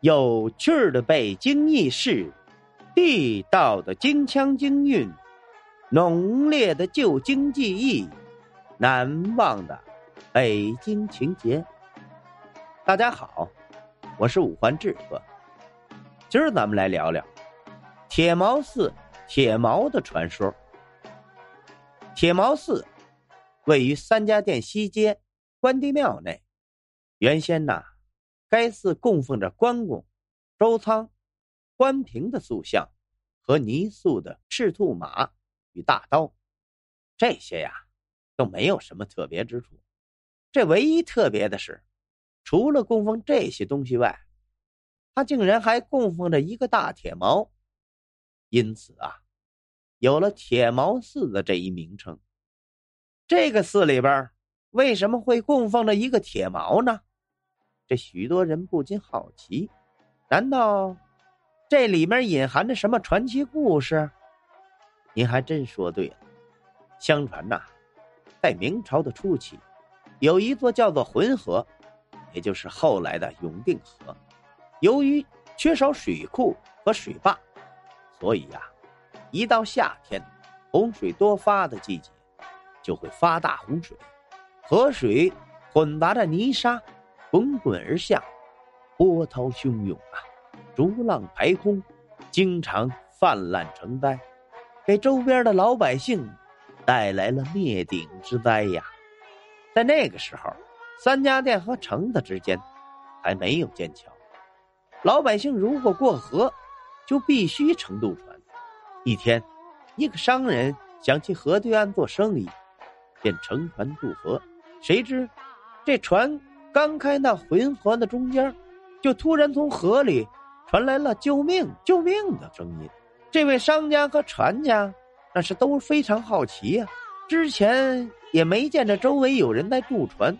有趣的北京轶事，地道的京腔京韵，浓烈的旧京记忆，难忘的北京情节。大家好，我是五环志哥。今儿咱们来聊聊铁毛寺铁毛的传说。铁毛寺位于三家店西街关帝庙内，原先呐。该寺供奉着关公、周仓、关平的塑像，和泥塑的赤兔马与大刀，这些呀都没有什么特别之处。这唯一特别的是，除了供奉这些东西外，他竟然还供奉着一个大铁矛，因此啊，有了铁毛寺的这一名称。这个寺里边为什么会供奉着一个铁矛呢？这许多人不禁好奇：难道这里面隐含着什么传奇故事？您还真说对了。相传呐，在明朝的初期，有一座叫做浑河，也就是后来的永定河。由于缺少水库和水坝，所以呀，一到夏天洪水多发的季节，就会发大洪水，河水混杂着泥沙。滚滚而下，波涛汹涌啊，逐浪排空，经常泛滥成灾，给周边的老百姓带来了灭顶之灾呀。在那个时候，三家店和城子之间还没有建桥，老百姓如果过河，就必须乘渡船。一天，一个商人想去河对岸做生意，便乘船渡河，谁知这船。刚开那浑河的中间，就突然从河里传来了“救命，救命”的声音。这位商家和船家那是都非常好奇呀，之前也没见着周围有人在渡船，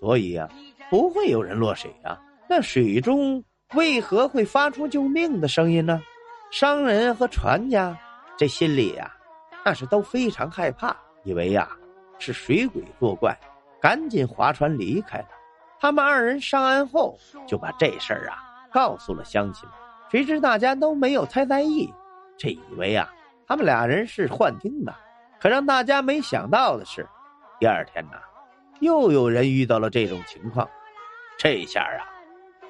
所以呀，不会有人落水啊。那水中为何会发出救命的声音呢？商人和船家这心里呀，那是都非常害怕，以为呀是水鬼作怪，赶紧划船离开了。他们二人上岸后，就把这事儿啊告诉了乡亲们。谁知大家都没有太在意，这以为啊他们俩人是幻听的。可让大家没想到的是，第二天呢，又有人遇到了这种情况。这下啊，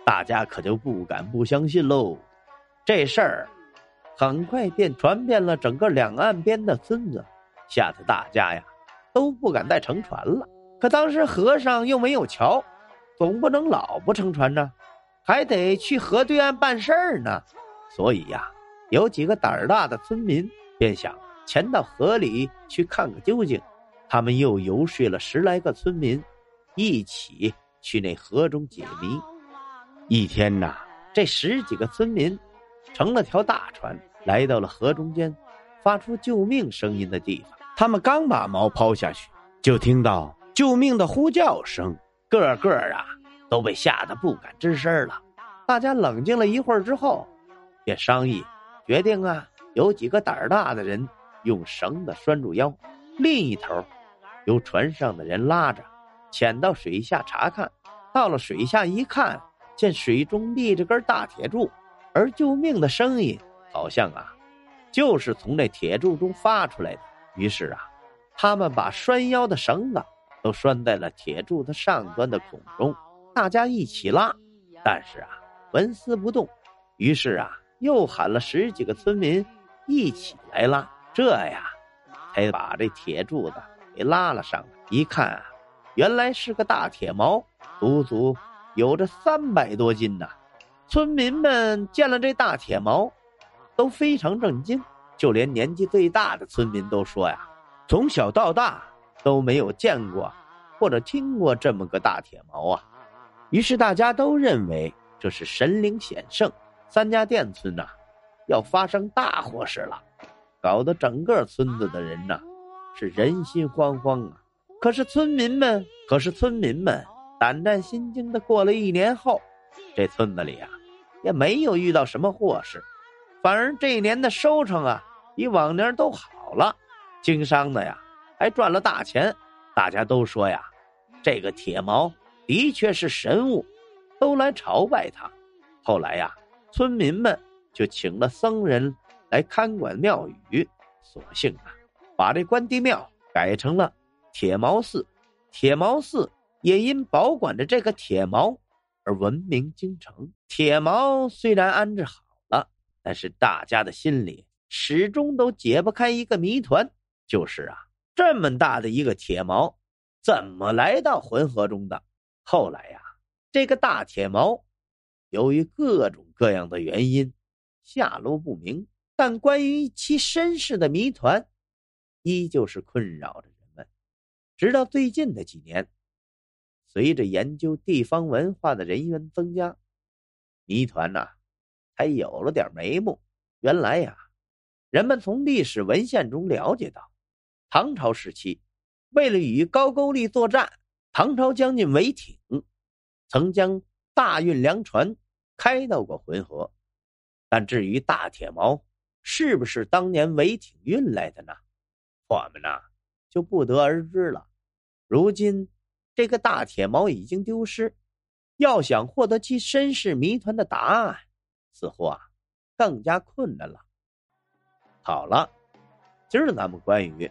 大家可就不敢不相信喽。这事儿很快便传遍了整个两岸边的村子，吓得大家呀都不敢再乘船了。可当时河上又没有桥。总不能老不乘船呢，还得去河对岸办事儿呢。所以呀，有几个胆儿大的村民便想潜到河里去看个究竟。他们又游说了十来个村民，一起去那河中解谜。一天呐，这十几个村民乘了条大船，来到了河中间发出救命声音的地方。他们刚把锚抛下去，就听到救命的呼叫声。个个啊都被吓得不敢吱声了。大家冷静了一会儿之后，便商议决定啊，有几个胆儿大的人用绳子拴住腰，另一头由船上的人拉着，潜到水下查看。到了水下一看，见水中立着根大铁柱，而救命的声音好像啊，就是从那铁柱中发出来的。于是啊，他们把拴腰的绳子。都拴在了铁柱子上端的孔中，大家一起拉，但是啊，纹丝不动。于是啊，又喊了十几个村民一起来拉，这呀，才把这铁柱子给拉了上来。一看啊，原来是个大铁锚，足足有着三百多斤呐。村民们见了这大铁锚，都非常震惊，就连年纪最大的村民都说呀：“从小到大。”都没有见过，或者听过这么个大铁锚啊！于是大家都认为这是神灵显圣，三家店村呐要发生大祸事了，搞得整个村子的人呐是人心惶惶啊！可是村民们，可是村民们胆战心惊的过了一年后，这村子里啊也没有遇到什么祸事，反而这一年的收成啊比往年都好了，经商的呀。还赚了大钱，大家都说呀，这个铁毛的确是神物，都来朝拜他。后来呀，村民们就请了僧人来看管庙宇，索性啊，把这关帝庙改成了铁毛寺。铁毛寺也因保管着这个铁毛而闻名京城。铁毛虽然安置好了，但是大家的心里始终都解不开一个谜团，就是啊，这么大的一个铁锚，怎么来到浑河中的？后来呀，这个大铁锚，由于各种各样的原因，下落不明。但关于其身世的谜团，依旧是困扰着人们。直到最近的几年，随着研究地方文化的人员增加，谜团呐，才有了点眉目。原来呀，人们从历史文献中了解到，唐朝时期，为了与高句丽作战，唐朝将军韦挺曾将大运粮船开到过浑河。但至于大铁锚是不是当年韦挺运来的呢？我们呐。就不得而知了。如今，这个大铁锚已经丢失，要想获得其身世谜团的答案，似乎啊更加困难了。好了，今儿咱们关于